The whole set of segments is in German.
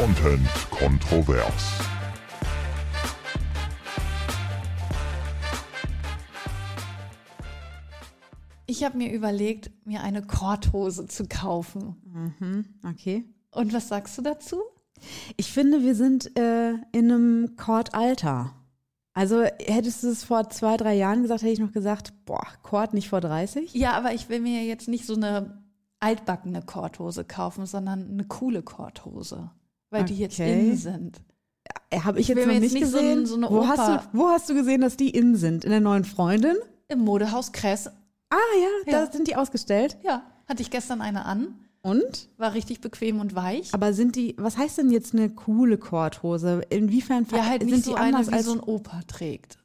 Content kontrovers. Ich habe mir überlegt, mir eine Korthose zu kaufen. Mhm, okay. Und was sagst du dazu? Ich finde, wir sind äh, in einem Kordalter. Also hättest du es vor zwei, drei Jahren gesagt, hätte ich noch gesagt, boah, Kord nicht vor 30? Ja, aber ich will mir jetzt nicht so eine altbackene Korthose kaufen, sondern eine coole Korthose, weil die jetzt Okay. in sind. Habe ich, Ich jetzt noch jetzt nicht so gesehen. so eine wo, hast du, wo hast du gesehen, dass die in sind? In der neuen Freundin? Im Modehaus Kress, Ah ja, Ja. da sind die ausgestellt. ja, hatte ich gestern eine an, Und? war richtig bequem und weich. Aber sind die, was heißt denn jetzt eine coole Kordhose? Inwiefern Ja, halt sind nicht die so eine, anders wie als so ein Opa trägt.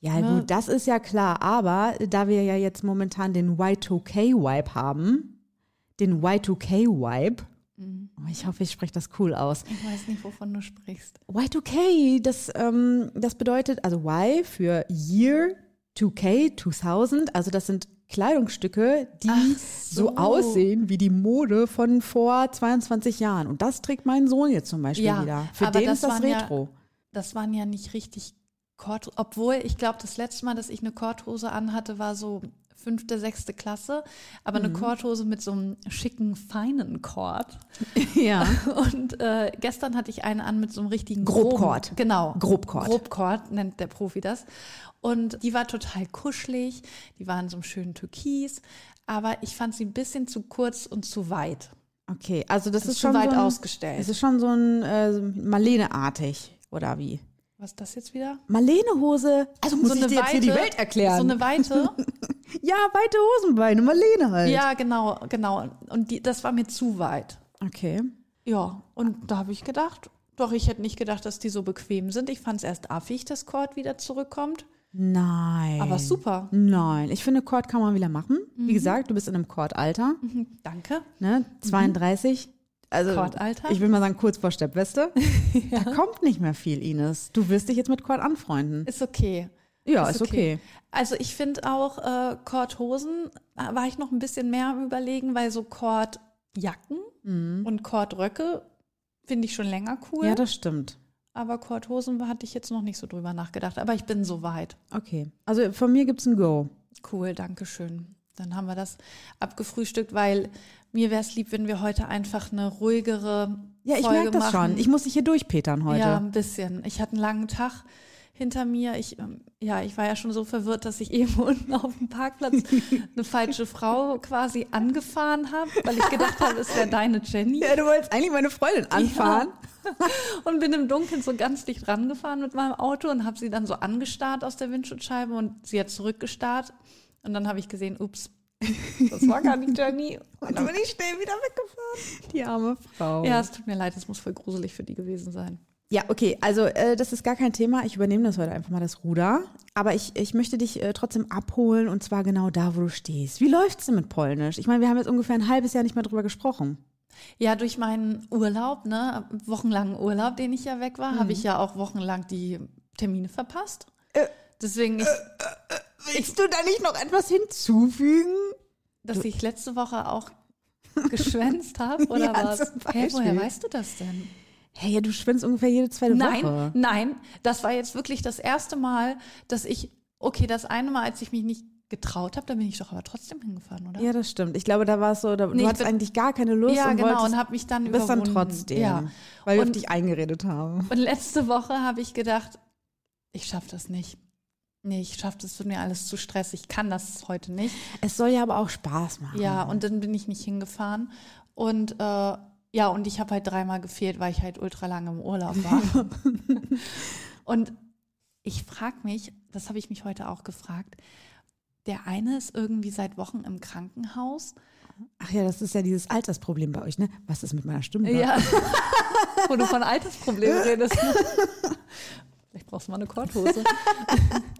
Ja, Ne? gut, das ist ja klar. Aber da wir ja jetzt momentan den Y2K-Vibe haben, den Y2K-Vibe, Mhm. oh, ich hoffe, ich spreche das cool aus. Ich weiß nicht, wovon du sprichst. Y2K, das, ähm, das bedeutet, also Y für Year, 2K, 2000, also das sind Kleidungsstücke, die so. so. aussehen wie die Mode von vor 22 Jahren. Und das trägt mein Sohn jetzt zum Beispiel Ja, wieder. Für den das ist das waren ja- Retro. Das waren ja nicht richtig Kord, obwohl ich glaube, das letzte Mal, dass ich eine Korthose anhatte, war so fünfte, sechste Klasse, aber Mhm. eine Korthose mit so einem schicken, feinen Kord. ja. Und äh, gestern hatte ich eine an mit so einem richtigen Grobkord. Genau. Grobkord. Grobkord nennt der Profi das. Und die war total kuschelig, die war in so einem schönen Türkis, aber ich fand sie ein bisschen zu kurz und zu weit. Okay, also das ist zu schon weit so ein, ausgestellt. Es ist schon so ein äh, Marlene-artig, oder wie? Was ist das jetzt wieder? Marlene-Hose, also muss ich dir jetzt hier die Welt erklären. So eine Weite. ja, weite Hosenbeine, Marlene halt. Ja, genau, genau. Und die, das war mir zu weit. Okay. Ja, und da habe ich gedacht, doch, ich hätte nicht gedacht, dass die so bequem sind. Ich fand es erst affig, dass Cord wieder zurückkommt. Nein. Aber super. Nein, ich finde, Kord kann man wieder machen. Mhm. Wie gesagt, du bist in einem Kord-Alter, Danke. ne? 32. Also, Kord-Alter? ich will mal sagen, kurz vor Steppweste. Da kommt nicht mehr viel, Ines. Du wirst dich jetzt mit Kord anfreunden. Ist okay. Ja, ist okay. Also ich finde auch äh, Kordhosen, da war ich noch ein bisschen mehr am überlegen, weil so Kordjacken und Kordröcke finde ich schon länger cool. Mhm. Ja, das stimmt. aber Kordhosen hatte ich jetzt noch nicht so drüber nachgedacht. Aber ich bin so weit. Okay. Also von mir gibt's ein Go. Cool, danke schön. Dann haben wir das abgefrühstückt, weil mir wäre es lieb, wenn wir heute einfach eine ruhigere Ja, ich merke das machen. schon. Ich muss dich hier durchpetern heute. Ja, ein bisschen. Ich hatte einen langen Tag hinter mir. Ich, ähm, ja, ich war ja schon so verwirrt, dass ich eben unten auf dem Parkplatz eine falsche Frau quasi angefahren habe, weil ich gedacht habe, es wäre deine Jenny. Ja, du wolltest eigentlich meine Freundin anfahren. Und bin im Dunkeln so ganz dicht rangefahren mit meinem Auto und habe sie dann so angestarrt aus der Windschutzscheibe und sie hat zurückgestarrt. Und dann habe ich gesehen, ups, das war gar nicht Jenny. Und dann bin ich schnell wieder weggefahren. Die arme Frau. Ja, es tut mir leid, es muss voll gruselig für die gewesen sein. Ja, okay, also äh, das ist gar kein Thema. Ich übernehme das heute einfach mal das Ruder. Aber ich, ich möchte dich äh, trotzdem abholen und zwar genau da, wo du stehst. Wie läuft's denn mit Polnisch? Ich meine, wir haben jetzt ungefähr ein halbes Jahr nicht mehr drüber gesprochen. Ja, durch meinen Urlaub, ne, wochenlangen Urlaub, den ich ja weg war, habe ich ja auch wochenlang die Termine verpasst. Deswegen, ich, Willst du da nicht noch etwas hinzufügen? dass ich letzte Woche auch geschwänzt habe, oder Ja, was? Hä, woher weißt du das denn? Hey, ja, du schwimmst ungefähr jede zweite Nein, Woche. nein, das war jetzt wirklich das erste Mal, dass ich, okay, das eine Mal, als ich mich nicht getraut habe, da bin ich doch aber trotzdem hingefahren, oder? Ja, das stimmt. Ich glaube, da war es so, da, Nee, du hattest bin- eigentlich gar keine Lust Ja, und genau, wolltest, und habe mich dann bist dann überwunden. trotzdem, Ja. weil wir auf dich eingeredet haben. Und letzte Woche habe ich gedacht, ich schaffe das nicht. Nee, ich schaffe das, wird mir alles zu stressig. Ich kann das heute nicht. Es soll ja aber auch Spaß machen. Ja, und dann bin ich nicht hingefahren. Und äh, ja, und ich habe halt dreimal gefehlt, weil ich halt ultra lange im Urlaub war. und ich frage mich, das habe ich mich heute auch gefragt, der eine ist irgendwie seit Wochen im Krankenhaus. Ach ja, das ist ja dieses Altersproblem bei euch, ne? Was ist mit meiner Stimme? Ja. Wo du von Altersproblemen redest. ne? Vielleicht brauchst du mal eine Korthose.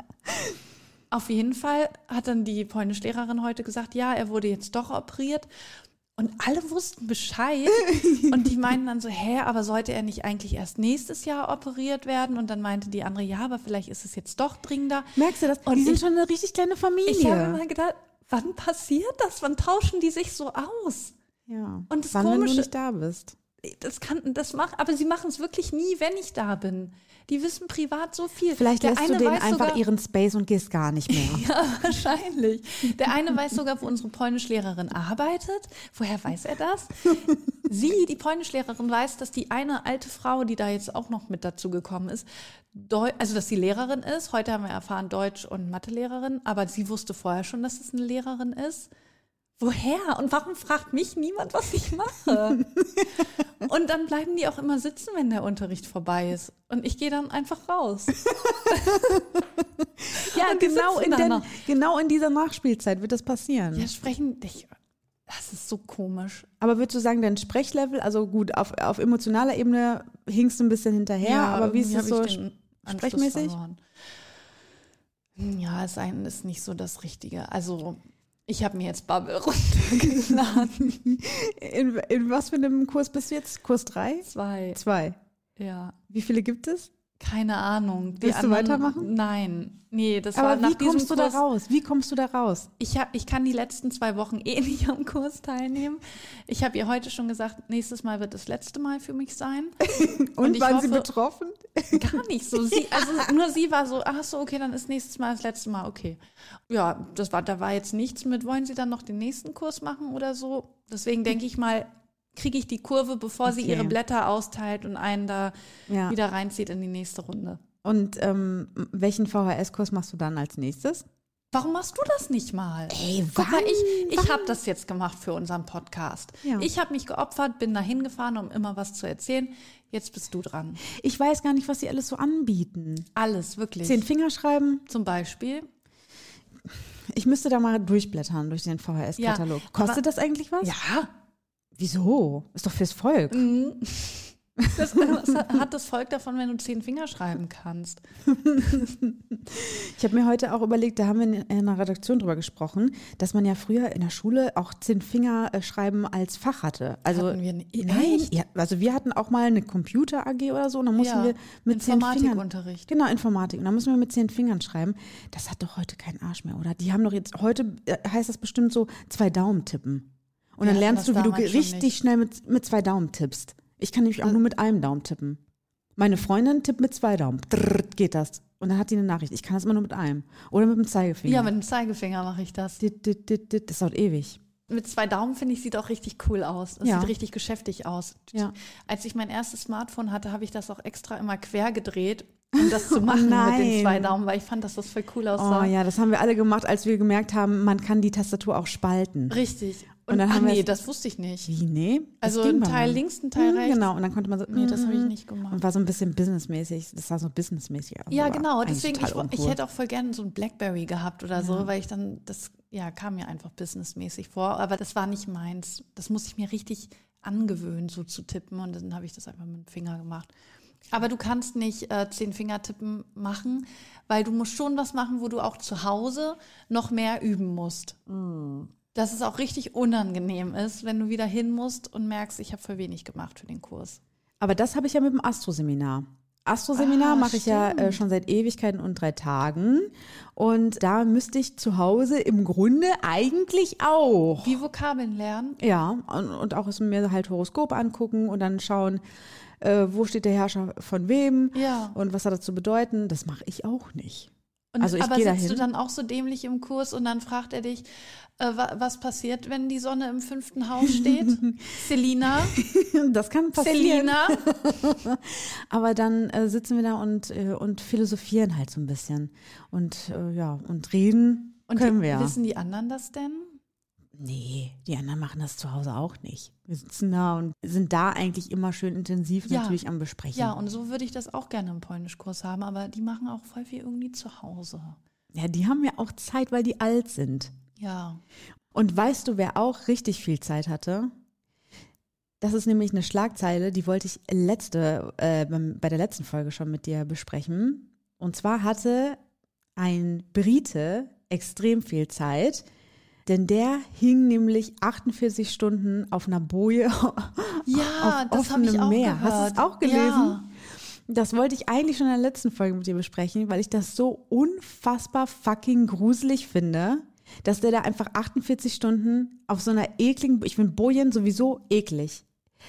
Auf jeden Fall hat dann die Polnischlehrerin heute gesagt, ja, er wurde jetzt doch operiert. Und alle wussten Bescheid. Und die meinten dann so, hä, aber sollte er nicht eigentlich erst nächstes Jahr operiert werden? Und dann meinte die andere, ja, aber vielleicht ist es jetzt doch dringender. Merkst du das? Und die sind ich- schon eine richtig kleine Familie. Ich habe immer gedacht, wann passiert das? Wann tauschen die sich so aus? ja. Und das Wann, wenn du Komische- nicht da bist. Das kann, das macht, aber sie machen es wirklich nie, wenn ich da bin. Die wissen privat so viel. Vielleicht Der lässt du denen einfach sogar, ihren Space und gehst gar nicht mehr. Ja, wahrscheinlich. Der eine weiß sogar, wo unsere Polnischlehrerin arbeitet. Woher weiß er das? Sie, die Polnischlehrerin, weiß, dass die eine alte Frau, die da jetzt auch noch mit dazu gekommen ist, Deu also dass sie Lehrerin ist. Heute haben wir erfahren Deutsch- und Mathelehrerin, aber sie wusste vorher schon, dass es eine Lehrerin ist. Woher? Und warum fragt mich niemand, was ich mache? und dann bleiben die auch immer sitzen, wenn der Unterricht vorbei ist. Und ich gehe dann einfach raus. Ja, genau in, den, genau in dieser Nachspielzeit wird das passieren. Ja, sprechen. Ich, das ist so komisch. Aber würdest du sagen, dein Sprechlevel, also gut, auf, auf emotionaler Ebene hinkst du ein bisschen hinterher, aber wie ist es so sprechmäßig? Ja, ein, ist nicht so das Richtige. Also, ich habe mir jetzt Bubble runtergeladen. In, in was für einem Kurs bist du jetzt? Kurs 3? Zwei. Zwei. Ja. Wie viele gibt es? Keine Ahnung. Die Willst du weitermachen? Nein. Nee, das war Aber nach wie kommst du da Kurs. raus? Wie kommst du da raus? Ich, hab, ich kann die letzten zwei Wochen eh nicht am Kurs teilnehmen. Ich habe ihr heute schon gesagt, nächstes Mal wird das letzte Mal für mich sein. Und, ich waren sie hoffe- betroffen? Gar nicht so. Sie, also nur sie war so, ach so, okay, dann ist nächstes Mal das letzte Mal, okay. Ja, das war, da war jetzt nichts mit, wollen Sie dann noch den nächsten Kurs machen oder so? Deswegen denke ich mal, kriege ich die Kurve, bevor sie Okay. ihre Blätter austeilt und einen da Ja. wieder reinzieht in die nächste Runde. Und ähm, welchen VHS-Kurs machst du dann als nächstes? Warum machst du das nicht mal? Ey, Guck mal, wann? ich, ich habe das jetzt gemacht für unseren Podcast. Ja. Ich habe mich geopfert, bin da hingefahren, um immer was zu erzählen. Jetzt bist du dran. Ich weiß gar nicht, was sie alles so anbieten. Alles, wirklich. Zehn Finger schreiben. Zum Beispiel. Ich müsste da mal durchblättern durch den VHS-Katalog. Ja, Kostet das eigentlich was? Ja, Wieso? Ist doch fürs Volk. Das, was hat das Volk davon, wenn du zehn Finger schreiben kannst? Ich habe mir heute auch überlegt, da haben wir in einer Redaktion drüber gesprochen, dass man ja früher in der Schule auch zehn Finger äh, schreiben als Fach hatte. Also Hatten wir nicht. nein, Echt? ja, also wir hatten auch mal eine Computer AG oder so, und dann mussten Ja, wir mit zehn Fingern. Informatikunterricht. Genau, Informatik. Und dann müssen wir mit zehn Fingern schreiben. Das hat doch heute keinen Arsch mehr, oder? Die haben doch jetzt, heute äh, heißt das bestimmt so, zwei Daumen tippen. Und dann lernst du, wie du richtig nicht. schnell mit, mit zwei Daumen tippst. Ich kann nämlich auch nur mit einem Daumen tippen. Meine Freundin tippt mit zwei Daumen. Drrrt, geht das. Und dann hat die eine Nachricht. Ich kann das immer nur mit einem. Oder mit dem Zeigefinger. Ja, mit dem Zeigefinger mache ich das. Das dauert ewig. Mit zwei Daumen finde ich, sieht auch richtig cool aus. Das Ja. sieht richtig geschäftig aus. Ja. Als ich mein erstes Smartphone hatte, habe ich das auch extra immer quer gedreht, um das zu machen mit nein. den zwei Daumen, weil ich fand, dass das voll cool Oh aussah. ja, das haben wir alle gemacht, als wir gemerkt haben, man kann die Tastatur auch spalten. Richtig. Und Und, dann haben wir nee, das wusste ich nicht. Wie, nee? Also ein Teil mir. links, ein Teil Mhm, rechts. Genau, und dann konnte man so. Nee, das habe ich mhm. nicht gemacht. Und war so ein bisschen businessmäßig. Das sah so businessmäßig aus. Ja, genau. Deswegen, ich, ich hätte auch voll gerne so ein Blackberry gehabt oder so, weil ich dann, das ja, kam mir einfach businessmäßig vor. Aber das war nicht meins. Das muss ich mir richtig angewöhnen, so zu tippen. Und dann habe ich das einfach mit dem Finger gemacht. Aber du kannst nicht äh, zehn Fingertippen machen, weil du musst schon was machen, wo du auch zu Hause noch mehr üben musst. Dass es auch richtig unangenehm ist, wenn du wieder hin musst und merkst, ich habe voll wenig gemacht für den Kurs. Aber das habe ich ja mit dem Astro-Seminar. Astro-Seminar Ah, mache ich ja äh, schon seit Ewigkeiten und drei Tagen. Und da müsste ich zu Hause im Grunde eigentlich auch. Wie Vokabeln lernen? Ja, und, und auch mir halt Horoskop angucken und dann schauen, äh, wo steht der Herrscher von wem Ja. und was hat das zu bedeuten. Das mache ich auch nicht. Und, Also ich aber sitzt dahin. du dann auch so dämlich im Kurs und dann fragt er dich, äh, wa was passiert, wenn die Sonne im fünften Haus steht? Selina? Das kann passieren. Selina? Aber dann äh, sitzen wir da und, äh, und philosophieren halt so ein bisschen. Und äh, ja, und reden Und können die, wir ja. wissen die anderen das denn? Nee, die anderen machen das zu Hause auch nicht. Wir sitzen da und sind da eigentlich immer schön intensiv Ja. natürlich am Besprechen. Ja, und so würde ich das auch gerne im Polnischkurs haben, aber die machen auch voll viel irgendwie zu Hause. ja, die haben ja auch Zeit, weil die alt sind. Ja. Und weißt du, wer auch richtig viel Zeit hatte? Das ist nämlich eine Schlagzeile, die wollte ich letzte, äh, bei der letzten Folge schon mit dir besprechen. Und zwar hatte ein Brite extrem viel Zeit, denn der hing nämlich 48 Stunden auf einer Boje Ja, auf offenem Meer. gehört. Hast du es auch gelesen? Ja. Das wollte ich eigentlich schon in der letzten Folge mit dir besprechen, weil ich das so unfassbar fucking gruselig finde, dass der da einfach 48 Stunden auf so einer ekligen, ich finde Bojen sowieso eklig.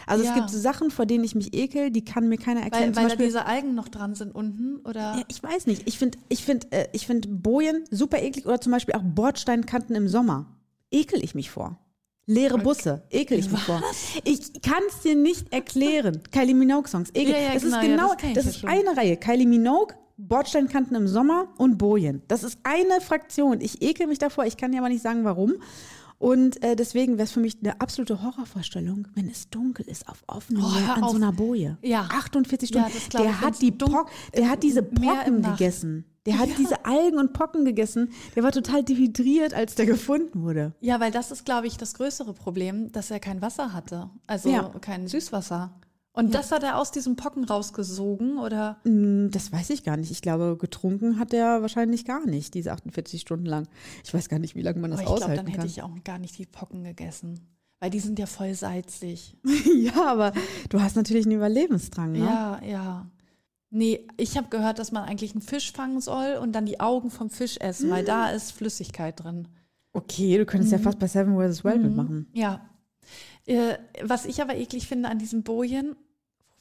Also Ja. es gibt so Sachen, vor denen ich mich ekel, die kann mir keiner erklären. Weil, Zum weil da Beispiel- diese Algen noch dran sind unten, oder? ja, ich weiß nicht. Ich finde ich find, äh, ich find Bojen super eklig oder zum Beispiel auch Bordsteinkanten im Sommer. Ekel ich mich vor. Leere Busse, ekel ich mich vor. Ich kann es dir nicht erklären. Kylie Minogue-Songs, ekel. Ja, ja, das genau, ist ja, genau, das das ist eine Reihe. Kylie Minogue, Bordsteinkanten im Sommer und Bojen. Das ist eine Fraktion. Ich ekel mich davor, ich kann dir aber nicht sagen, warum. Und äh, deswegen wäre es für mich eine absolute Horrorvorstellung, wenn es dunkel ist auf offenem Oh, Meer an auf. so einer Boje. Ja. 48 Ja, Stunden. ich, der, hat die Pock, der hat diese Pocken gegessen. Der hat diese Algen und Pocken gegessen. Der war total dehydriert, als der gefunden wurde. Ja, weil das ist, glaube ich, das größere Problem, dass er kein Wasser hatte. Also Ja. kein Süßwasser. Und das hat er aus diesem Pocken rausgesogen, oder? Hm, Das weiß ich gar nicht. Ich glaube, getrunken hat er wahrscheinlich gar nicht, diese 48 Stunden lang. Ich weiß gar nicht, wie lange man das Aber ich glaube, aushalten dann hätte kann. ich auch gar nicht die Pocken gegessen. Weil die sind ja voll salzig. ja, aber du hast natürlich einen Überlebensdrang, ne? Ja, ja. Nee, ich habe gehört, dass man eigentlich einen Fisch fangen soll und dann die Augen vom Fisch essen, weil da ist Flüssigkeit drin. Okay, du könntest Mhm. ja fast bei Seven vs. Wild mitmachen. Ja. Äh, was ich aber eklig finde an diesem Bojen,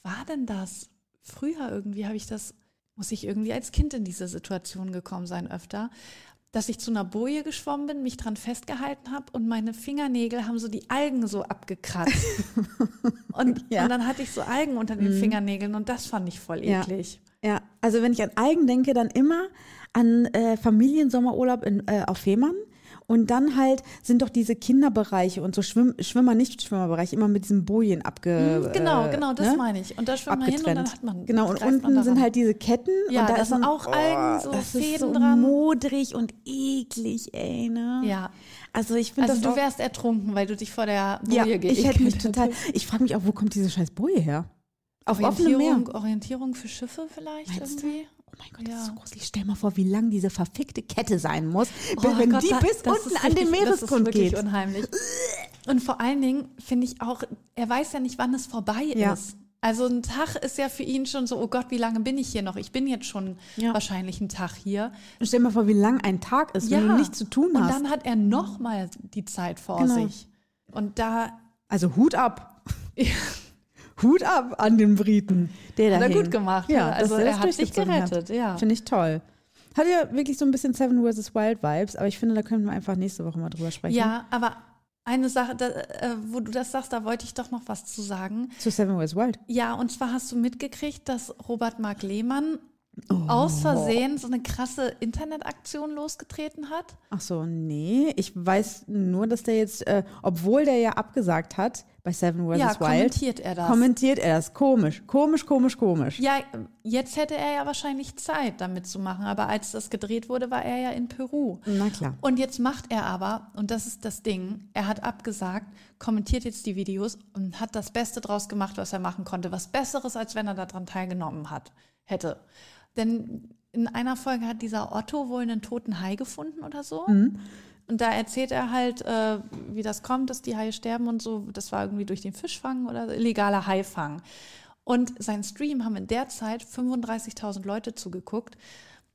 wo war denn das? Früher irgendwie habe ich das, muss ich irgendwie als Kind in diese Situation gekommen sein öfter, dass ich zu einer Boje geschwommen bin, mich dran festgehalten habe und meine Fingernägel haben so die Algen so abgekratzt. und, Ja. und dann hatte ich so Algen unter den Fingernägeln und das fand ich voll Ja. eklig. Ja, also wenn ich an Algen denke, dann immer an äh, Familiensommerurlaub in, äh, auf Fehmarn. Und dann halt sind doch diese Kinderbereiche und so Schwimm Schwimmer, nicht Schwimmerbereich, immer mit diesen Bojen abge. Genau, äh, genau, das ne? meine ich. Und da schwimmt man hin und abgetrennt. dann hat man. genau, und unten sind halt diese Ketten. Ja, und da da ist sind auch Algen, so das ist so Fäden dran. modrig und eklig, ey, ne? Ja. Also ich finde Also das du wärst ertrunken, weil du dich vor der Boje ja, ich hätte mich total, ich frage mich auch, wo kommt diese scheiß Boje her? Auf offenem Meer. Orientierung, für Schiffe vielleicht Meinst du? Oh mein Gott, das Ja. ist so gruselig. Stell mal vor, wie lang diese verfickte Kette sein muss, Oh wenn Gott, die da- bis unten ist an den richtig- das ist Meeresgrund wirklich geht. unheimlich. Und vor allen Dingen finde ich auch, er weiß ja nicht, wann es vorbei Ja. ist. Also ein Tag ist ja für ihn schon so, oh Gott, wie lange bin ich hier noch? Ich bin jetzt schon Ja. wahrscheinlich einen Tag hier. Und stell mal vor, wie lang ein Tag ist, wenn du nichts zu tun Und hast. dann hat er noch mal die Zeit vor Genau. sich. Und da also Hut ab. Hut ab an den Briten. Der hat er gut gemacht. Ja, also dass er er hat sich hat. gerettet, ja. Finde ich toll. Hat ja wirklich so ein bisschen Seven vs. Wild Vibes, aber ich finde, da können wir einfach nächste Woche mal drüber sprechen. Ja, aber eine Sache, da, äh, wo du das sagst, da wollte ich doch noch was zu sagen. Zu Seven vs. Wild. Ja, und zwar hast du mitgekriegt, dass Robert Mark Lehmann Oh. aus Versehen so eine krasse Internetaktion losgetreten hat. Ach so, nee. Ich weiß nur, dass der jetzt, äh, obwohl der ja abgesagt hat bei Seven vs. Ja, Wild, kommentiert er das. kommentiert er das. Komisch, komisch, komisch, komisch. ja, jetzt hätte er ja wahrscheinlich Zeit, damit zu machen, aber als das gedreht wurde, war er ja in Peru. Na klar. Und jetzt macht er aber, und das ist das Ding, er hat abgesagt, kommentiert jetzt die Videos und hat das Beste draus gemacht, was er machen konnte. Was Besseres, als wenn er daran teilgenommen hat, hätte. Denn in einer Folge hat dieser Otto wohl einen toten Hai gefunden oder so. Und da erzählt er halt, äh, wie das kommt, dass die Haie sterben und so. Das war irgendwie durch den Fischfang oder illegaler Haifang. Und sein Stream haben in der Zeit 35.000 Leute zugeguckt.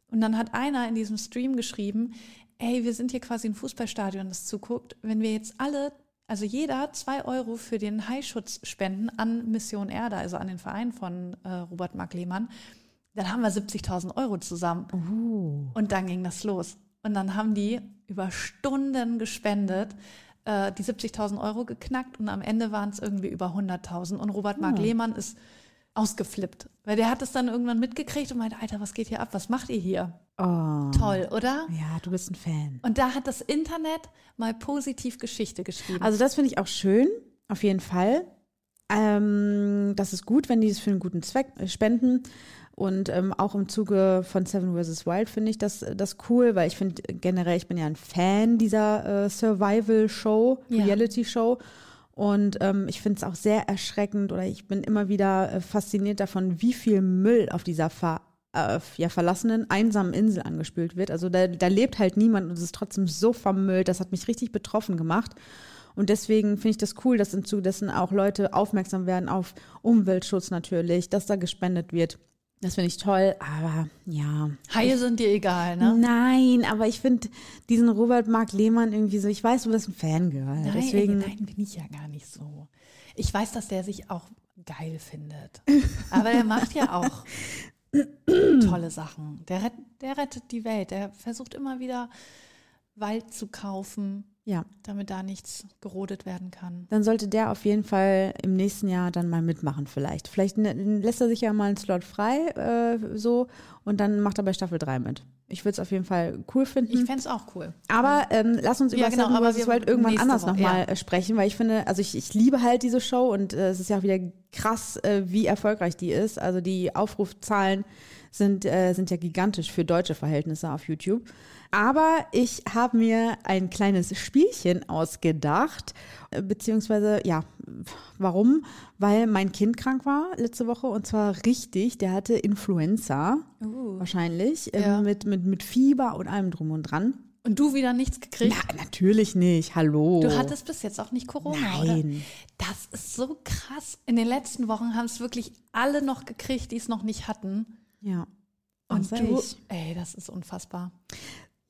Und dann hat einer in diesem Stream geschrieben, ey, wir sind hier quasi ein Fußballstadion, das zuguckt. Wenn wir jetzt alle, also jeder zwei Euro für den Haischutz spenden an Mission Erde, also an den Verein von äh, Robert Mark Lehmann, dann haben wir 70.000 Euro zusammen. Und dann ging das los. Und dann haben die über Stunden gespendet, äh, die 70.000 Euro geknackt und am Ende waren es irgendwie über 100.000. Und Robert Mark Lehmann ist ausgeflippt, weil der hat es dann irgendwann mitgekriegt und meinte, Alter, was geht hier ab? Was macht ihr hier? Oh. Toll, oder? Ja, du bist ein Fan. Und da hat das Internet mal positiv Geschichte geschrieben. Also das finde ich auch schön, auf jeden Fall. Ähm, das ist gut, wenn die es für einen guten Zweck äh, spenden. Und ähm, auch im Zuge von Seven vs. Wild finde ich das, das cool, weil ich finde generell, ich bin ja ein Fan dieser äh, Survival-Show, Ja. Reality-Show. Und ähm, ich finde es auch sehr erschreckend oder ich bin immer wieder äh, fasziniert davon, wie viel Müll auf dieser ver äh, ja, verlassenen, einsamen Insel angespült wird. Also da, da lebt halt niemand und es ist trotzdem so vermüllt. Das hat mich richtig betroffen gemacht. Und deswegen finde ich das cool, dass im Zuge dessen auch Leute aufmerksam werden auf Umweltschutz natürlich, dass da gespendet wird. Das finde ich toll, aber ja. Haie sind dir egal, ne? Nein, aber ich finde diesen Robert Mark Lehmann irgendwie so, ich weiß, du bist ein Fangirl. Nein, deswegen, nein, bin ich ja gar nicht. so. Ich weiß, dass der sich auch geil findet. Aber er macht ja auch tolle Sachen. Der, rett, der rettet die Welt. Der versucht immer wieder Wald zu kaufen, Ja, damit da nichts gerodet werden kann. dann sollte der auf jeden Fall im nächsten Jahr dann mal mitmachen vielleicht. Vielleicht lässt er sich ja mal einen Slot frei, äh, so, und dann macht er bei Staffel 3 mit. Ich würde es auf jeden Fall cool finden. Ich fände es auch cool. Aber ähm, lass uns über Ja, genau, aber wir- Wild irgendwann anders nochmal ja. äh, sprechen, weil ich finde, also ich, ich liebe halt diese Show und äh, es ist ja auch wieder krass, äh, wie erfolgreich die ist. Also die Aufrufzahlen sind, äh, sind ja gigantisch für deutsche Verhältnisse auf YouTube. Aber ich habe mir ein kleines Spielchen ausgedacht, äh, beziehungsweise, ja, warum? Weil mein Kind krank war letzte Woche und zwar richtig. Der hatte Influenza wahrscheinlich, ähm, Ja. mit, mit, mit Fieber und allem drum und dran. Und du wieder nichts gekriegt? Na, natürlich nicht. Hallo. Du hattest bis jetzt auch nicht Corona, oder? Nein. Das ist so krass. In den letzten Wochen haben es wirklich alle noch gekriegt, die es noch nicht hatten. Ja. Und du, ich. ey, das ist unfassbar.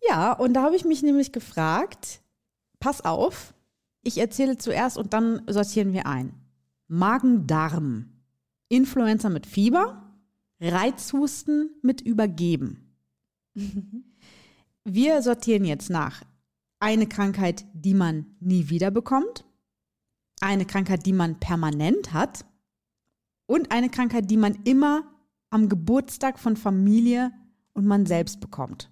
Ja, und da habe ich mich nämlich gefragt, pass auf, ich erzähle zuerst und dann sortieren wir ein. Magen-Darm, Influenza mit Fieber, Reizhusten mit Übergeben. Wir sortieren jetzt nach eine Krankheit, die man nie wieder bekommt, eine Krankheit, die man permanent hat und eine Krankheit, die man immer am Geburtstag von Familie und man selbst bekommt.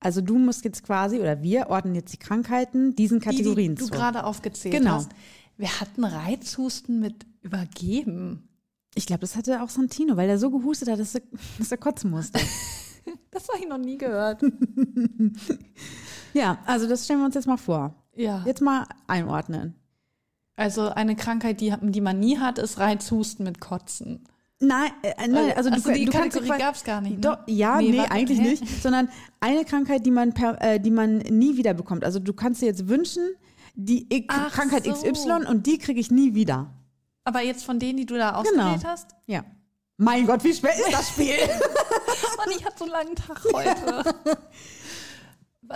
Also du musst jetzt quasi, oder wir ordnen jetzt die Krankheiten diesen Kategorien die, die du zu. gerade aufgezählt Genau. hast. Wir hatten Reizhusten mit Übergeben. Ich glaube, das hatte auch Santino, weil er so gehustet hat, dass er, dass er kotzen musste. Das habe ich noch nie gehört. ja, also das stellen wir uns jetzt mal vor. Ja. Jetzt mal einordnen. Also eine Krankheit, die, die man nie hat, ist Reizhusten mit Kotzen. Nein, äh, nein also du, Ach so, die du kannst Kategorie quasi- gab's gar nicht, ne? Doch, ja, nee, Nee, warte, eigentlich hä? nicht, sondern eine Krankheit, die man per, äh, die man nie wieder bekommt. Also du kannst dir jetzt wünschen, die X Ach Krankheit so. XY und die kriege ich nie wieder. Aber jetzt von denen, die du da Genau. ausgewählt hast? Ja. Mein Gott, wie schwer ist das Spiel? Mann, ich hatte so einen langen Tag heute.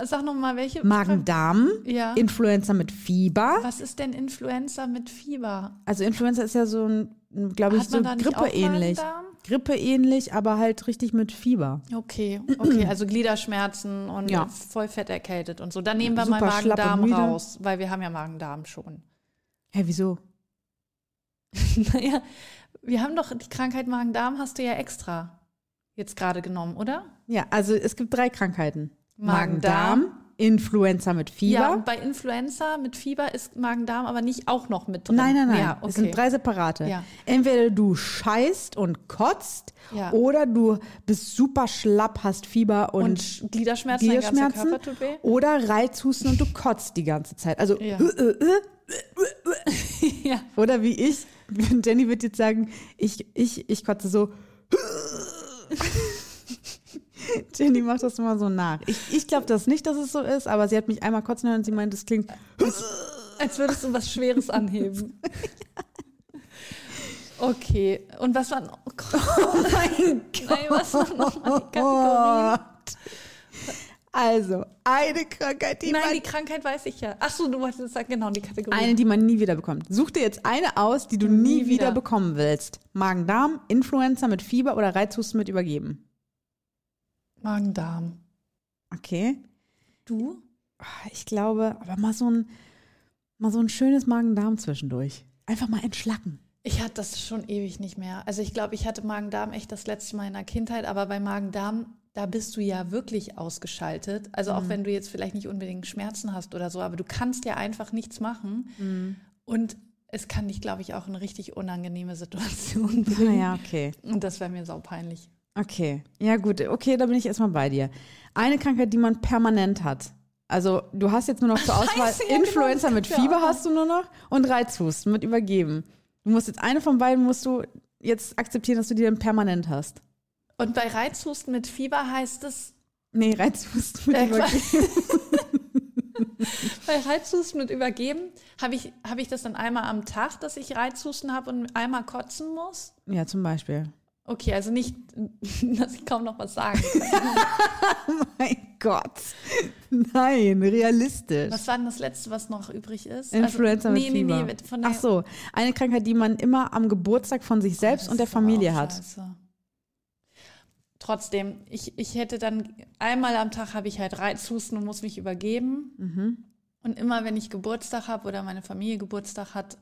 Sag noch mal, welche? Magen-Darm, Ja. Influenza mit Fieber. Was ist denn Influenza mit Fieber? Also Influenza ist ja so ein, glaube ich, so auch Grippe-ähnlich. Magen-Darm? Grippe-ähnlich, aber halt richtig mit Fieber. Okay, okay, also Gliederschmerzen und Ja. voll fett erkältet und so. Dann nehmen wir Super mal Magen-Darm raus, weil wir haben ja Magen-Darm schon. Hä, wieso? naja, wir haben doch die Krankheit Magen-Darm hast du ja extra jetzt gerade genommen, oder? Ja, also es gibt drei Krankheiten. Magen-Darm. Influenza mit Fieber. Ja, bei Influenza mit Fieber ist Magen-Darm aber nicht auch noch mit drin. Nein, nein, nein. Ja, okay. Es sind drei separate. Ja. Entweder du scheißt und kotzt Ja. oder du bist super schlapp, hast Fieber und, und Gliederschmerzen, dein ganzer Gliederschmerzen Körper tut weh. oder Reizhusten und du kotzt die ganze Zeit. Also Ja. äh, äh, äh, Ja. oder wie ich. Jenny wird jetzt sagen, ich, ich, ich kotze so. Jenny macht das immer so nach. Ich, ich glaube das nicht, dass es so ist, aber sie hat mich einmal kotzen hören und sie meint, es klingt. Als würdest du was Schweres anheben. Okay, und was waren oh Gott, Oh mein nein, was waren nochmal die Kategorien? Also, eine Krankheit, die Nein, man die Krankheit weiß ich ja. Ach so, du wolltest sagen, genau, die Kategorie. Eine, die man nie wieder bekommt. Such dir jetzt eine aus, die du nie, Nie wieder. wieder. bekommen willst. Magen-Darm, Influenza mit Fieber oder Reizhusten mit Übergeben. Magen-Darm. Okay. Du? Ah, Ich glaube, aber mal so ein, mal so ein schönes Magen-Darm zwischendurch. Einfach mal entschlacken. Ich hatte das schon ewig nicht mehr. Also ich glaube, ich hatte Magen-Darm echt das letzte Mal in der Kindheit, aber bei Magen-Darm, da bist du ja wirklich ausgeschaltet. Also auch wenn du jetzt vielleicht nicht unbedingt Schmerzen hast oder so, aber du kannst ja einfach nichts machen. Und es kann dich, glaube ich, auch in eine richtig unangenehme Situation bringen. Naja, okay. Und das wäre mir saupeinlich. Okay. Ja, gut. Okay, da bin ich erstmal bei dir. Eine Krankheit, die man permanent hat. Also, du hast jetzt nur noch zur Auswahl ja, genau, Influenza das mit ja Fieber auch. hast du nur noch und Reizhusten mit Übergeben. Du musst jetzt eine von beiden musst du jetzt akzeptieren, dass du die dann permanent hast. Und bei Reizhusten mit Fieber heißt es, Nee, Reizhusten mit Äh, Übergeben. bei Reizhusten mit Übergeben, habe ich, habe ich das dann einmal am Tag, dass ich Reizhusten habe und einmal kotzen muss? Ja, zum Beispiel. Okay, also nicht, dass ich kaum noch was sagen kann. Mein Gott. Nein, realistisch. Was war denn das Letzte, was noch übrig ist? Influenza also, mit nee, Fieber. Nee, nee, von der, Ach so, eine Krankheit, die man immer am Geburtstag von sich selbst Das und der Familie hat. scheiße. Trotzdem, ich, ich hätte dann einmal am Tag habe ich halt Reizhusten und muss mich übergeben. Mhm. Und immer wenn ich Geburtstag habe oder meine Familie Geburtstag hat,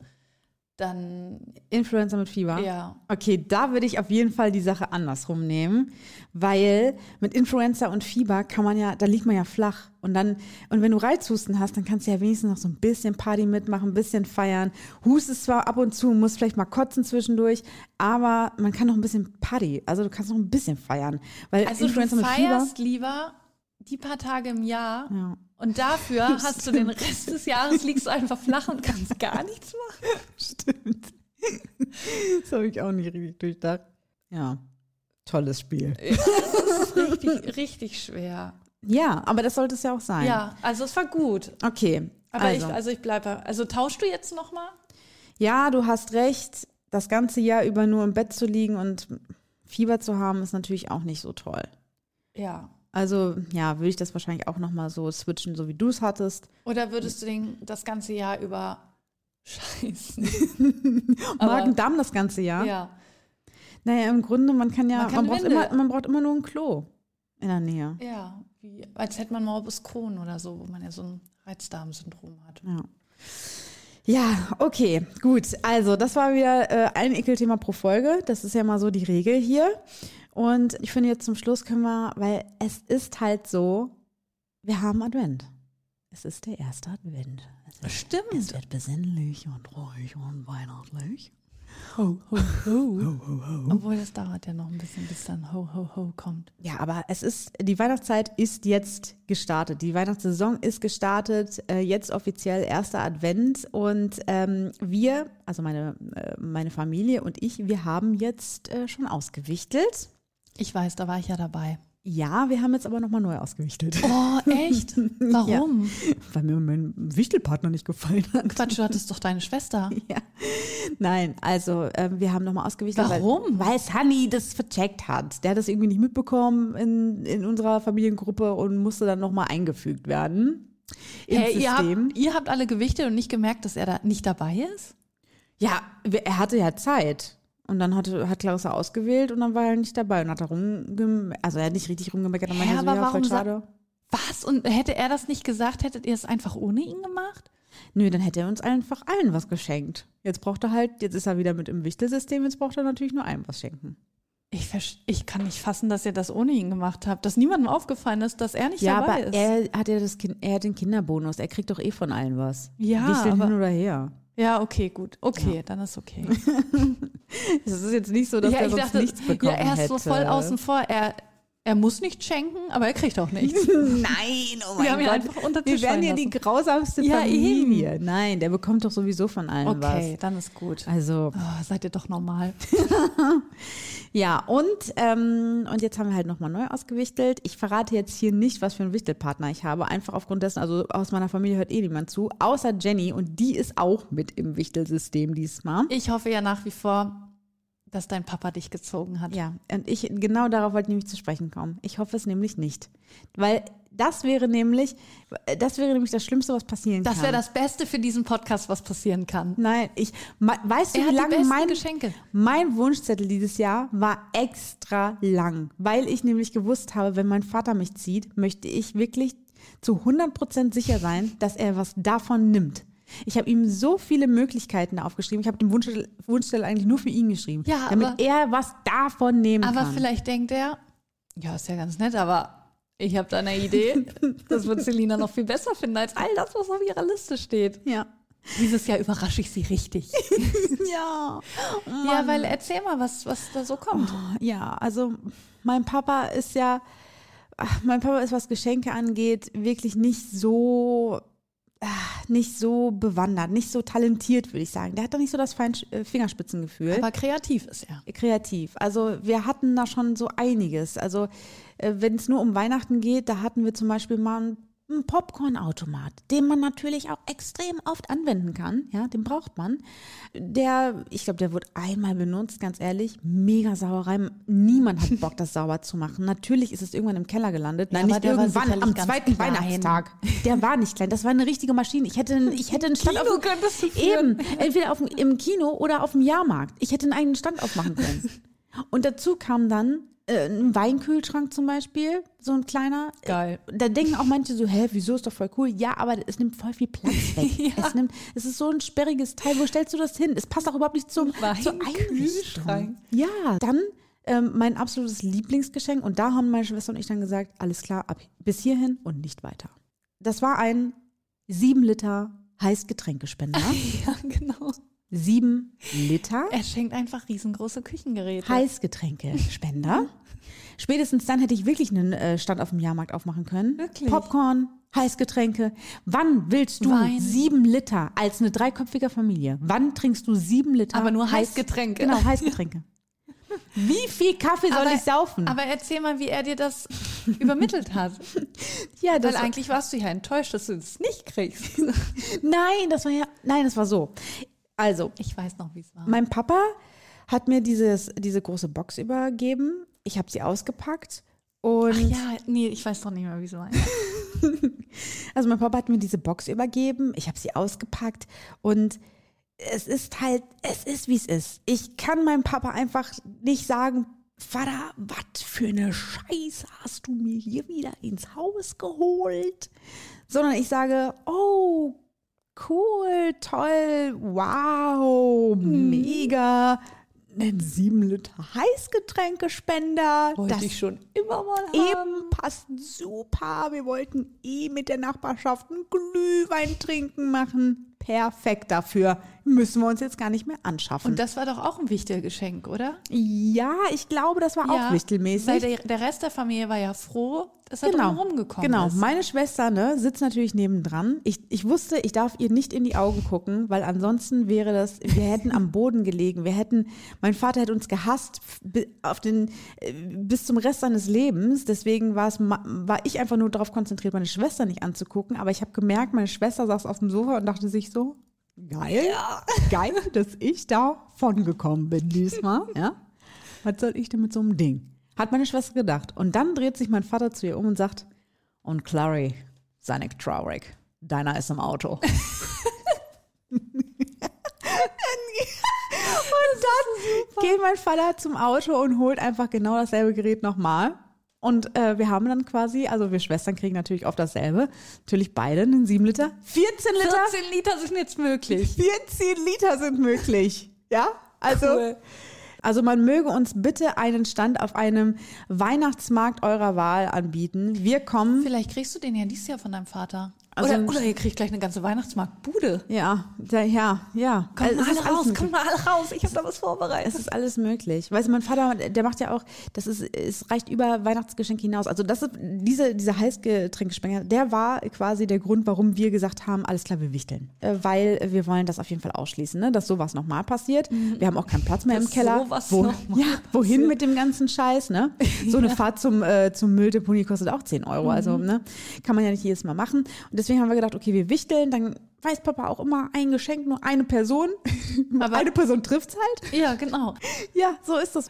dann Influenza mit Fieber? ja. Okay, da würde ich auf jeden Fall die Sache andersrum nehmen, weil mit Influenza und Fieber kann man ja, da liegt man ja flach. Und dann, und wenn du Reizhusten hast, dann kannst du ja wenigstens noch so ein bisschen Party mitmachen, ein bisschen feiern. Hustest zwar ab und zu, musst vielleicht mal kotzen zwischendurch, aber man kann noch ein bisschen Party. Also du kannst noch ein bisschen feiern. Weil Also Influenza du mit Fieber. feierst lieber die paar Tage im Jahr Ja. Und dafür hast du den Rest des Jahres liegst du einfach flach und kannst gar nichts machen. Stimmt. Das habe ich auch nicht richtig durchdacht. Ja, tolles Spiel. Das ist richtig, richtig schwer. Ja, aber das sollte es ja auch sein. Ja, also es war gut. Okay. Aber also. ich, also ich bleibe. Also tauschst du jetzt noch mal? Ja, du hast recht. Das ganze Jahr über nur im Bett zu liegen und Fieber zu haben, ist natürlich auch nicht so toll. Ja. Also, ja, würde ich das wahrscheinlich auch nochmal so switchen, so wie du es hattest. Oder würdest du den das ganze Jahr über scheißen? Magen-Darm das ganze Jahr. Ja. Naja, im Grunde, man kann ja, Man man, kann braucht Windel. immer, man braucht immer nur ein Klo in der Nähe. Ja. Wie, als hätte man Morbus Crohn oder so, wo man ja so ein Reizdarmsyndrom hat. Ja. Ja, okay, gut. Also, das war wieder äh, ein Ekelthema pro Folge. Das ist ja mal so die Regel hier. Und ich finde jetzt zum Schluss können wir, weil es ist halt so, wir haben Advent. Es ist der erste Advent. Es, Stimmt. es wird besinnlich und ruhig und weihnachtlich. Ho, ho, ho. Obwohl, das dauert ja noch ein bisschen, bis dann Ho, ho, ho kommt. Ja, aber es ist, die Weihnachtszeit ist jetzt gestartet. Die Weihnachtssaison ist gestartet, äh, jetzt offiziell erster Advent. Und ähm, wir, also meine, äh, meine Familie und ich, wir haben jetzt äh, schon ausgewichtelt. Ich weiß, da war ich ja dabei. Ja, wir haben jetzt aber nochmal neu ausgewichtelt. Oh, echt? Warum? Weil mir mein Wichtelpartner nicht gefallen hat. Quatsch, du hattest doch deine Schwester. Ja. Nein, also ähm, wir haben nochmal ausgewichtelt. Warum? Weil, weil Sunny das vercheckt hat. Der hat das irgendwie nicht mitbekommen in, in unserer Familiengruppe und musste dann nochmal eingefügt werden. Hey, ihr, System. habt, ihr habt alle gewichtet und nicht gemerkt, dass er da nicht dabei ist? Ja, er hatte ja Zeit. Und dann hatte, hat Clarissa ausgewählt und dann war er nicht dabei und hat da rumgem also er hat nicht richtig rumgemeckert, aber Hä, meinte so, aber ja, voll schade. Was? Und hätte er das nicht gesagt, hättet ihr es einfach ohne ihn gemacht? Nö, dann hätte er uns einfach allen was geschenkt. Jetzt braucht er halt, jetzt ist er wieder mit im Wichtelsystem, jetzt braucht er natürlich nur einem was schenken. Ich, ich kann nicht fassen, dass ihr das ohne ihn gemacht habt, dass niemandem aufgefallen ist, dass er nicht Ja, dabei aber ist. er hat ja das kind, er hat den Kinderbonus, er kriegt doch eh von allen was. Ja, Wichteln aber- hin oder her. Ja, okay, gut. Okay, dann ist okay. Es ist jetzt nicht so, dass ja, er sonst dachte, nichts bekommen ja, er ist hätte. so voll außen vor. Er, er muss nicht schenken, aber er kriegt auch nichts. Nein, oh Wir haben mein ihn Gott. einfach unter Wir Tisch werden fallen ja die grausamste Ja, Familie. Nein, der bekommt doch sowieso von allen Okay, was. dann ist gut. Also, Oh, seid ihr doch normal. ja, und, ähm, und jetzt haben wir halt nochmal neu ausgewichtelt. Ich verrate jetzt hier nicht, was für einen Wichtelpartner ich habe. Einfach aufgrund dessen, also aus meiner Familie hört eh niemand zu, außer Jenny. Und die ist auch mit im Wichtelsystem diesmal. Ich hoffe ja nach wie vor, dass dein Papa dich gezogen hat. Ja, und ich, genau darauf wollte ich nämlich zu sprechen kommen. Ich hoffe es nämlich nicht. Weil das wäre nämlich, das wäre nämlich das Schlimmste, was passieren Das kann. wäre das Beste für diesen Podcast, was passieren kann. Nein, ich, weißt du, Er wie lange mein, Geschenke. mein Wunschzettel dieses Jahr war extra lang, weil ich nämlich gewusst habe, wenn mein Vater mich zieht, möchte ich wirklich zu 100% sicher sein, dass er was davon nimmt. Ich habe ihm so viele Möglichkeiten aufgeschrieben. Ich habe den Wunschzettel, Wunschzettel eigentlich nur für ihn geschrieben, Ja, damit aber- er was davon nehmen Aber kann. vielleicht denkt er, ja, ist ja ganz nett, aber ich habe da eine Idee. Das wird Selina noch viel besser finden als all das, was auf ihrer Liste steht. ja. Dieses Jahr überrasche ich sie richtig. Ja. ja, weil erzähl mal, was, was da so kommt. Ja, also mein Papa ist ja, mein Papa ist, was Geschenke angeht, wirklich nicht so, nicht so bewandert, nicht so talentiert, würde ich sagen. Der hat doch nicht so das Fein äh, Fingerspitzengefühl. Aber kreativ ist er. kreativ. Also wir hatten da schon so einiges. Also äh, wenn es nur um Weihnachten geht, da hatten wir zum Beispiel mal ein ein Popcornautomat, den man natürlich auch extrem oft anwenden kann, ja, den braucht man. Der, ich glaube, der wird einmal benutzt, ganz ehrlich, mega Sauerei. Niemand hat Bock, das sauber zu machen. Natürlich ist es irgendwann im Keller gelandet. Nein, aber nicht irgendwann, am zweiten klein. Weihnachtstag. Der war nicht klein, das war eine richtige Maschine. Ich hätte, einen- ich hätte einen Stand Kino auf dem. Eben, entweder auf, dem- im Kino oder auf dem Jahrmarkt. Ich hätte einen eigenen Stand aufmachen können. Und dazu kam dann äh, ein Weinkühlschrank zum Beispiel, so ein kleiner. Geil. Da denken auch manche so, hä, wieso ist doch voll cool? Ja, aber es nimmt voll viel Platz weg. es, nimmt, es ist so ein sperriges Teil. Wo stellst du das hin? Es passt auch überhaupt nicht zum Weinkühlschrank. Ja, dann ähm, mein absolutes Lieblingsgeschenk. Und da haben meine Schwester und ich dann gesagt, alles klar, ab bis hierhin und nicht weiter. Das war ein 7 Liter Heißgetränkespender. Ja, genau. 7 Liter Er schenkt einfach riesengroße Küchengeräte. Heißgetränkespender. Spätestens dann hätte ich wirklich einen äh, Stand auf dem Jahrmarkt aufmachen können. Wirklich? Popcorn, Heißgetränke. Wann willst du Wein. sieben Liter als eine dreiköpfige Familie? Wann trinkst du sieben Liter? Aber nur Heiß- Heißgetränke. Genau, Heißgetränke. Wie viel Kaffee soll aber, ich saufen? Aber erzähl mal, wie er dir das übermittelt hat. ja, Weil das, eigentlich warst du ja enttäuscht, dass du es nicht kriegst. nein, das war ja, nein, das war so. Also, Ich weiß noch, wie es war. Mein Papa hat mir dieses, diese große Box übergeben. Ich habe sie ausgepackt und Ach ja, nee, ich weiß doch nicht mehr, wie es war. also mein Papa hat mir diese Box übergeben. Ich habe sie ausgepackt und es ist halt, es ist wie es ist. Ich kann meinem Papa einfach nicht sagen, Vater, was für eine Scheiße hast du mir hier wieder ins Haus geholt? Sondern ich sage, oh, cool, toll, wow, mega. Ein 7 Liter Heißgetränkespender. Wollte das ich schon immer mal haben. eben passt super. Wir wollten eh mit der Nachbarschaft einen Glühwein trinken machen. Perfekt dafür. Müssen wir uns jetzt gar nicht mehr anschaffen. Und das war doch auch ein wichtiges Geschenk, oder? ja, ich glaube, das war auch wichtelmäßig. Weil der, der Rest der Familie war ja froh, dass er Genau, rumgekommen genau. ist. Meine Schwester ne, sitzt natürlich nebendran. Ich, ich wusste, ich darf ihr nicht in die Augen gucken, weil ansonsten wäre das, wir hätten am Boden gelegen. Wir hätten, mein Vater hätte uns gehasst auf den, äh, bis zum Rest seines Lebens. Deswegen war, es, war ich einfach nur darauf konzentriert, meine Schwester nicht anzugucken. Aber ich habe gemerkt, meine Schwester saß auf dem Sofa und dachte sich so, geil, geil, dass ich davon gekommen bin diesmal. Ja? Was soll ich denn mit so einem Ding? Hat meine Schwester gedacht. Und dann dreht sich mein Vater zu ihr um und sagt, und Clary, sei nicht traurig. Deiner ist im Auto. und dann geht mein Vater zum Auto und holt einfach genau dasselbe Gerät nochmal. Und äh, wir haben dann quasi, also wir Schwestern kriegen natürlich oft dasselbe. Natürlich beide einen 7 Liter. 14 Liter? 14 Liter sind jetzt möglich. 14 Liter sind möglich. Ja? Also, Cool. also man möge uns bitte einen Stand auf einem Weihnachtsmarkt eurer Wahl anbieten. Wir kommen. Vielleicht kriegst du den ja dieses Jahr von deinem Vater. Also- oder, oder ihr kriegt gleich eine ganze Weihnachtsmarktbude. Ja, da, ja, ja. Kommt Also, mal alle raus, kommt mal alle raus. Ich habe da was vorbereitet. Es ist alles möglich. Weißt du, mein Vater, der macht ja auch, das ist, es reicht über Weihnachtsgeschenk hinaus. Also das ist, diese, dieser Heißgetränkespender, der war quasi der Grund, warum wir gesagt haben, alles klar, wir wichteln. Äh, weil wir wollen das auf jeden Fall ausschließen, ne? dass sowas nochmal passiert. Wir haben auch keinen Platz mehr im Keller. sowas Wo, ja, wohin mit dem ganzen Scheiß, ne? So eine Fahrt zum, äh, zum Mülldeponie kostet auch 10 Euro. Also, ne? Kann man ja nicht jedes Mal machen. Und deswegen haben wir gedacht, okay, wir wichteln, dann weiß Papa auch immer ein Geschenk, nur eine Person. Aber- eine Person trifft's halt. Ja, genau. Ja, so ist das.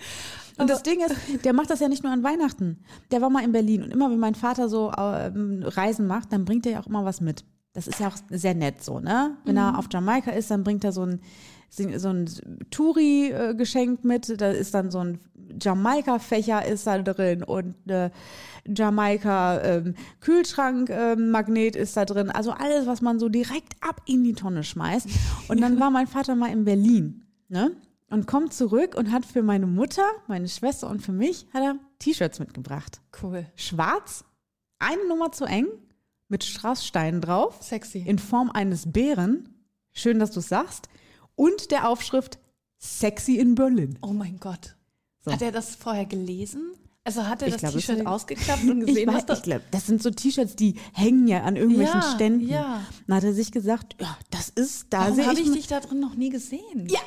Und das Ding ist, der macht das ja nicht nur an Weihnachten. Der war mal in Berlin und immer wenn mein Vater so ähm, Reisen macht, dann bringt er ja auch immer was mit. Das ist ja auch sehr nett so, ne? Wenn er auf Jamaika ist, dann bringt er so ein so ein Touri-Geschenk mit. Da ist dann so ein Jamaika-Fächer ist da drin und eine Jamaika-Kühlschrank-Magnet ist da drin. Also alles, was man so direkt ab in die Tonne schmeißt. Und dann war mein Vater mal in Berlin, ne? Und kommt zurück und hat für meine Mutter, meine Schwester und für mich hat er T-Shirts mitgebracht. Cool. Schwarz, eine Nummer zu eng, mit Strasssteinen drauf, Sexy. in Form eines Bären. Schön, dass du es sagst. Und der Aufschrift Sexy in Berlin. oh mein Gott. So. Hat er das vorher gelesen? Also hat er Ich das glaub, das T-Shirt ausgeklappt und Ich, gesehen, was weiß, da ich glaube, das sind so T-Shirts, die hängen ja an irgendwelchen Ja, Ständen. ja. Dann hat er sich gesagt, ja, das ist, da Warum sehe habe ich, ich dich da drin noch nie gesehen? Ja,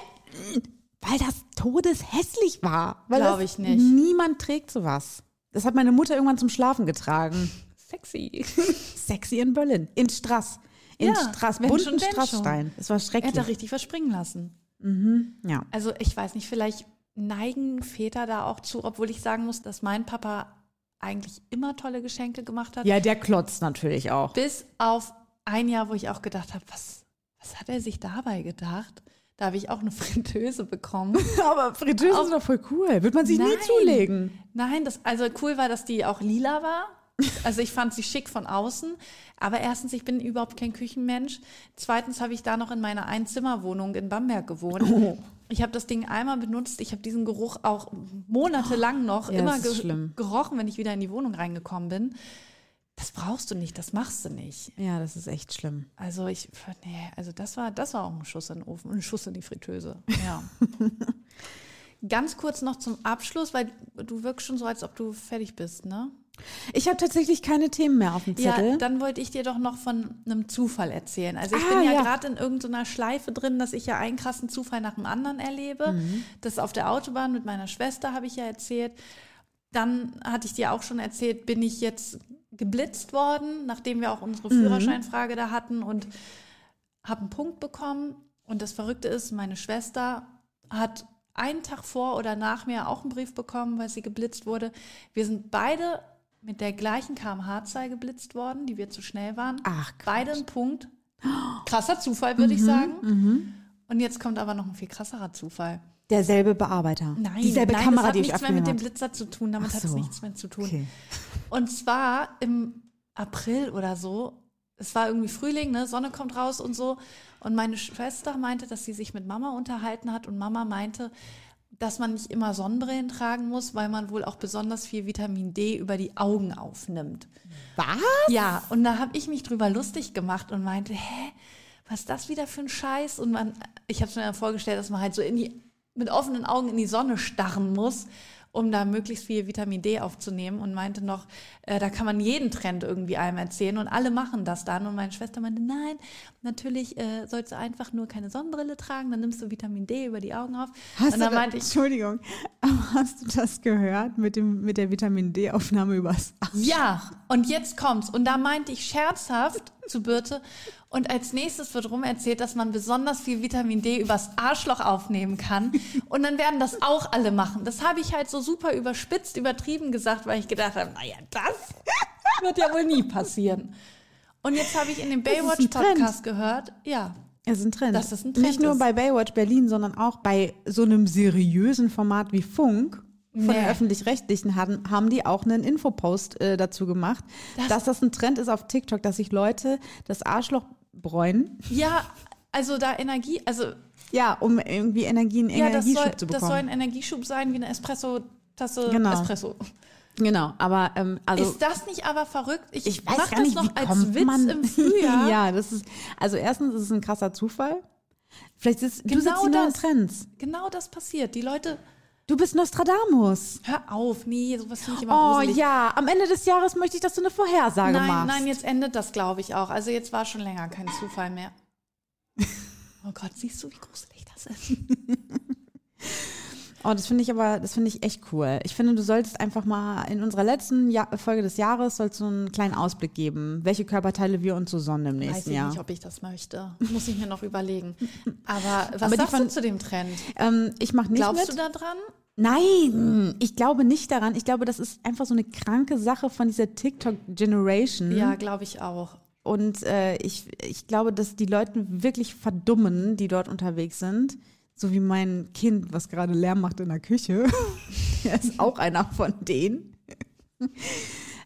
weil das todeshässlich war. Glaub das, ich nicht. Niemand trägt sowas. Das hat meine Mutter irgendwann zum Schlafen getragen. sexy. Sexy in Berlin. In Strass. In Ja, Strass, bunten Strassstein. Es war Er hat schrecklich. da richtig was springen lassen. ja. Also ich weiß nicht, vielleicht neigen Väter da auch zu, obwohl ich sagen muss, dass mein Papa eigentlich immer tolle Geschenke gemacht hat. ja, der klotzt natürlich auch. Bis auf ein Jahr, wo ich auch gedacht habe, was, was hat er sich dabei gedacht? Da habe ich auch eine Fritteuse bekommen. Aber Fritteuse Auch- ist doch voll cool. Wird man sich nie Nein. zulegen. Nein, das, also cool war, dass die auch lila war. Also ich fand sie schick von außen. Aber erstens, ich bin überhaupt kein Küchenmensch. Zweitens habe ich da noch in meiner Einzimmerwohnung in Bamberg gewohnt. Oh. Ich habe das Ding einmal benutzt. Ich habe diesen Geruch auch monatelang noch Ja, immer ge gerochen, wenn ich wieder in die Wohnung reingekommen bin. Das brauchst du nicht, das machst du nicht. Ja, das ist echt schlimm. Also ich, nee, also das war, das war auch ein Schuss in den Ofen, ein Schuss in die Fritteuse. Ja. Ganz kurz noch zum Abschluss, weil du wirkst schon so, als ob du fertig bist, ne? Ich habe tatsächlich keine Themen mehr auf dem Zettel. Ja, dann wollte ich dir doch noch von einem Zufall erzählen. Also ich Ah, bin ja, ja. gerade in irgendeiner Schleife drin, dass ich ja einen krassen Zufall nach dem anderen erlebe. Mhm. Das auf der Autobahn mit meiner Schwester habe ich ja erzählt. Dann hatte ich dir auch schon erzählt, bin ich jetzt geblitzt worden, nachdem wir auch unsere Mhm. Führerscheinfrage da hatten und habe einen Punkt bekommen. Und das Verrückte ist, meine Schwester hat einen Tag vor oder nach mir auch einen Brief bekommen, weil sie geblitzt wurde. Wir sind beide mit der gleichen kmh-Zahl geblitzt worden, die wir zu schnell waren. Ach, Quatsch. Beide einen Punkt. Krasser Zufall, würde Mhm, ich sagen. Und jetzt kommt aber noch ein viel krasserer Zufall. Derselbe Bearbeiter. Nein, Dieselbe nein, Kamera, das hat die ich nichts mehr mit dem Blitzer zu tun. Damit Ach hat es so. nichts mehr zu tun. Okay. Und zwar im April oder so. Es war irgendwie Frühling, ne? Sonne kommt raus und so. Und meine Schwester meinte, dass sie sich mit Mama unterhalten hat und Mama meinte, dass man nicht immer Sonnenbrillen tragen muss, weil man wohl auch besonders viel Vitamin D über die Augen aufnimmt. Was? Ja, und da habe ich mich drüber lustig gemacht und meinte, hä, was ist das wieder für ein Scheiß? Und man, ich habe mir dann vorgestellt, dass man halt so in die, mit offenen Augen in die Sonne starren muss, um da möglichst viel Vitamin D aufzunehmen und meinte noch, äh, da kann man jeden Trend irgendwie einem erzählen und alle machen das dann. Und meine Schwester meinte, nein, natürlich äh, sollst du einfach nur keine Sonnenbrille tragen, dann nimmst du Vitamin D über die Augen auf. Hast und du dann da, meinte ich, Entschuldigung, aber hast du das gehört mit, dem, mit der Vitamin D-Aufnahme übers Arsch? Ja, und jetzt kommt's. Und da meinte ich scherzhaft zu Birte. Und als nächstes wird rum erzählt, dass man besonders viel Vitamin D übers Arschloch aufnehmen kann. Und dann werden das auch alle machen. Das habe ich halt so super überspitzt, übertrieben gesagt, weil ich gedacht habe, naja, das wird ja wohl nie passieren. Und jetzt habe ich in dem ist Baywatch-Podcast gehört, ja, Es ist ein Trend. Dass es ein Trend Nicht nur ist. bei Baywatch Berlin, sondern auch bei so einem seriösen Format wie Funk. Von Nee. den öffentlich-rechtlichen haben, haben die auch einen Infopost äh, dazu gemacht, Das- dass das ein Trend ist auf TikTok, dass sich Leute das Arschloch bräunen, ja, also da Energie, also ja, um irgendwie Energie, einen ja, Energieschub soll, zu das soll ein bekommen. Energieschub sein wie eine Espresso-Tasse Genau. Espresso. Genau, aber ähm, also ist das nicht aber verrückt? Ich, ich weiß mach gar nicht, das noch als Witz man? im Frühjahr. ja, das ist also erstens ist es ein krasser Zufall. Vielleicht ist du Genau sitzt die neuen das. Trends. Genau das passiert. Die Leute, Du bist Nostradamus. hör auf, nee, sowas finde ich immer Oh gruselig. ja, am Ende des Jahres möchte ich, dass du eine Vorhersage Nein, machst. nein, jetzt endet das, glaube ich, auch. Also jetzt war schon länger kein Zufall mehr. Oh Gott, siehst du, wie gruselig das ist? Oh, das finde ich aber, das finde ich echt cool. Ich finde, du solltest einfach mal in unserer letzten ja Folge des Jahres sollst du einen kleinen Ausblick geben, welche Körperteile wir uns so sonnen im Weiß nächsten ich Jahr. nicht, ob ich das möchte. Muss ich mir noch überlegen. Aber was Aber sagst du von- zu dem Trend? ähm, ich mache nicht Glaubst mit. du da dran? Nein, ich glaube nicht daran. Ich glaube, das ist einfach so eine kranke Sache von dieser TikTok-Generation. Ja, glaube ich auch. Und äh, ich, ich glaube, dass die Leute wirklich verdummen, die dort unterwegs sind. So wie mein Kind, was gerade Lärm macht in der Küche. er ist auch einer von denen.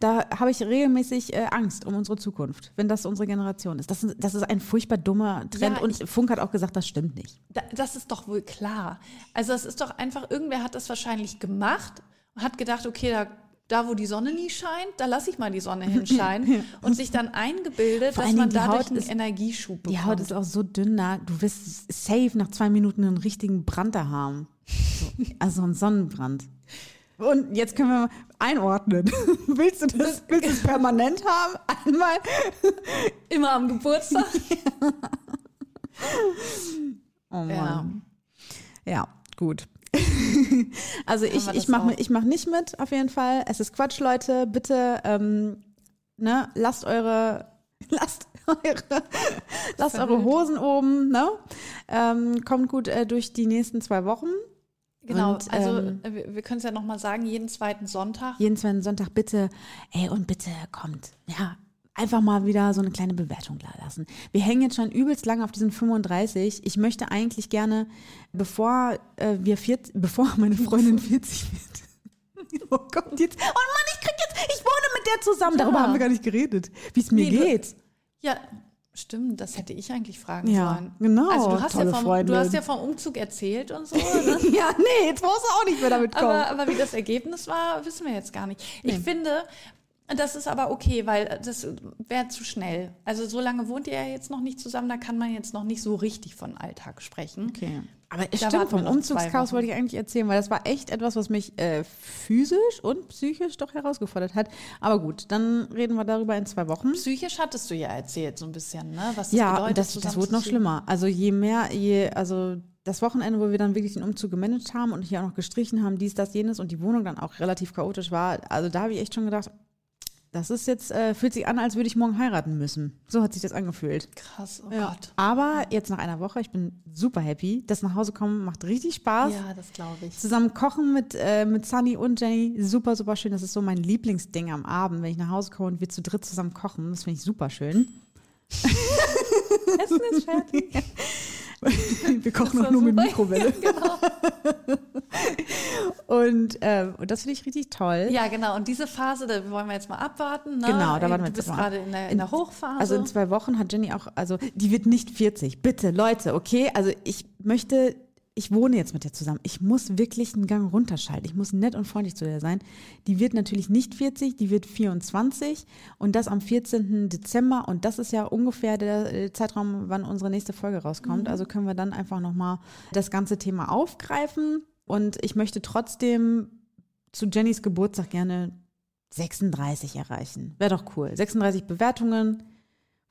Da habe ich regelmäßig äh, Angst um unsere Zukunft, wenn das unsere Generation ist. Das, ist. das ist ein furchtbar dummer Trend. Ja, und Funk hat auch gesagt, das stimmt nicht. Da, das ist doch wohl klar. Also es ist doch einfach, irgendwer hat das wahrscheinlich gemacht und hat gedacht, okay, da, da wo die Sonne nie scheint, da lasse ich mal die Sonne hinscheinen und sich dann eingebildet, Vor dass man dadurch einen ist- Energieschub bekommt. Die Haut ist auch so dünn. Du wirst safe nach zwei Minuten einen richtigen Brand da haben. So, also einen Sonnenbrand. Und jetzt können wir mal einordnen. Willst du das, willst du es permanent haben? Einmal. immer am Geburtstag. Oh Mann. Ja. Ja, gut. also ich, ich mache ich mach nicht mit, auf jeden Fall. Es ist Quatsch, Leute. Bitte ähm, ne, lasst eure, lasst eure, lasst eure Hosen oben, ne? Ähm, kommt gut äh, durch die nächsten zwei Wochen. Genau, Und, also ähm, äh, wir, wir können es ja nochmal sagen, jeden zweiten Sonntag. jeden zweiten Sonntag bitte, ey, und bitte kommt, ja, einfach mal wieder so eine kleine Bewertung da lassen. Wir hängen jetzt schon übelst lange auf diesen 35. Ich möchte eigentlich gerne, bevor äh, wir 40, bevor meine Freundin 40 wird. Oh Gott, jetzt, oh Mann, ich krieg jetzt, ich wohne mit der zusammen. Darüber Ja. haben wir gar nicht geredet, wie es mir Nee, du- geht. Ja, stimmt, das hätte ich eigentlich fragen Ja, sollen. genau, Also du hast, ja vom, Freundin. du hast ja vom Umzug erzählt und so. Ne? Ja, nee, jetzt brauchst du auch nicht mehr damit kommen. aber, aber wie das Ergebnis war, wissen wir jetzt gar nicht. Ich finde, das ist aber okay, weil das wäre zu schnell. Also so lange wohnt ihr ja jetzt noch nicht zusammen, da kann man jetzt noch nicht so richtig von Alltag sprechen. Okay. Aber es Da stimmt, vom Umzugschaos wollte ich eigentlich erzählen, weil das war echt etwas, was mich äh, physisch und psychisch doch herausgefordert hat. Aber gut, dann reden wir darüber in zwei Wochen. Psychisch hattest du ja erzählt, so ein bisschen, ne? Was das Ja, bedeutet. das, das wurde noch schlimmer. Also je mehr, je, also das Wochenende, wo wir dann wirklich den Umzug gemanagt haben und hier auch noch gestrichen haben, dies, das, jenes und die Wohnung dann auch relativ chaotisch war, also da habe ich echt schon gedacht, das ist jetzt, äh, fühlt sich an, als würde ich morgen heiraten müssen. So hat sich das angefühlt. Krass, oh Ja. Gott. Aber jetzt nach einer Woche, ich bin super happy. Das nach Hause kommen macht richtig Spaß. Ja, das glaube ich. Zusammen kochen mit, äh, mit Sunny und Jenny, super, super schön. Das ist so mein Lieblingsding am Abend, wenn ich nach Hause komme und wir zu dritt zusammen kochen. Das finde ich super schön. Essen ist fertig. Wir kochen auch nur mit super. Mikrowelle. Ja, genau. Und, ähm, und das finde ich richtig toll. Ja, genau. Und diese Phase, da wollen wir jetzt mal abwarten. Ne? Genau, da warten wir Du jetzt bist mal. gerade in der, in der Hochphase. Also in zwei Wochen hat Jenny auch, also die wird nicht 40. Bitte, Leute, okay? Also ich möchte, ich wohne jetzt mit der zusammen. Ich muss wirklich einen Gang runterschalten. Ich muss nett und freundlich zu der sein. Die wird natürlich nicht 40, die wird 24 und das am 14. Dezember. Und das ist ja ungefähr der äh, Zeitraum, wann unsere nächste Folge rauskommt. Also können wir dann einfach nochmal das ganze Thema aufgreifen. Und ich möchte trotzdem zu Jennys Geburtstag gerne 36 erreichen. Wäre doch cool. 36 Bewertungen.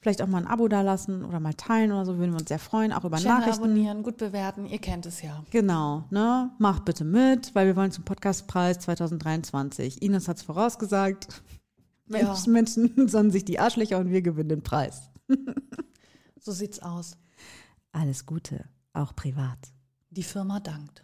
Vielleicht auch mal ein Abo dalassen oder mal teilen oder so, würden wir uns sehr freuen. Auch über Channel Nachrichten. abonnieren, gut bewerten. Ihr kennt es ja. Genau, ne? Macht bitte mit, weil wir wollen zum Podcastpreis 2023. Ines hat es vorausgesagt. Ja. Menschen, Menschen sonnen sich die Arschlöcher und wir gewinnen den Preis. So sieht's aus. Alles Gute, auch privat. Die Firma dankt.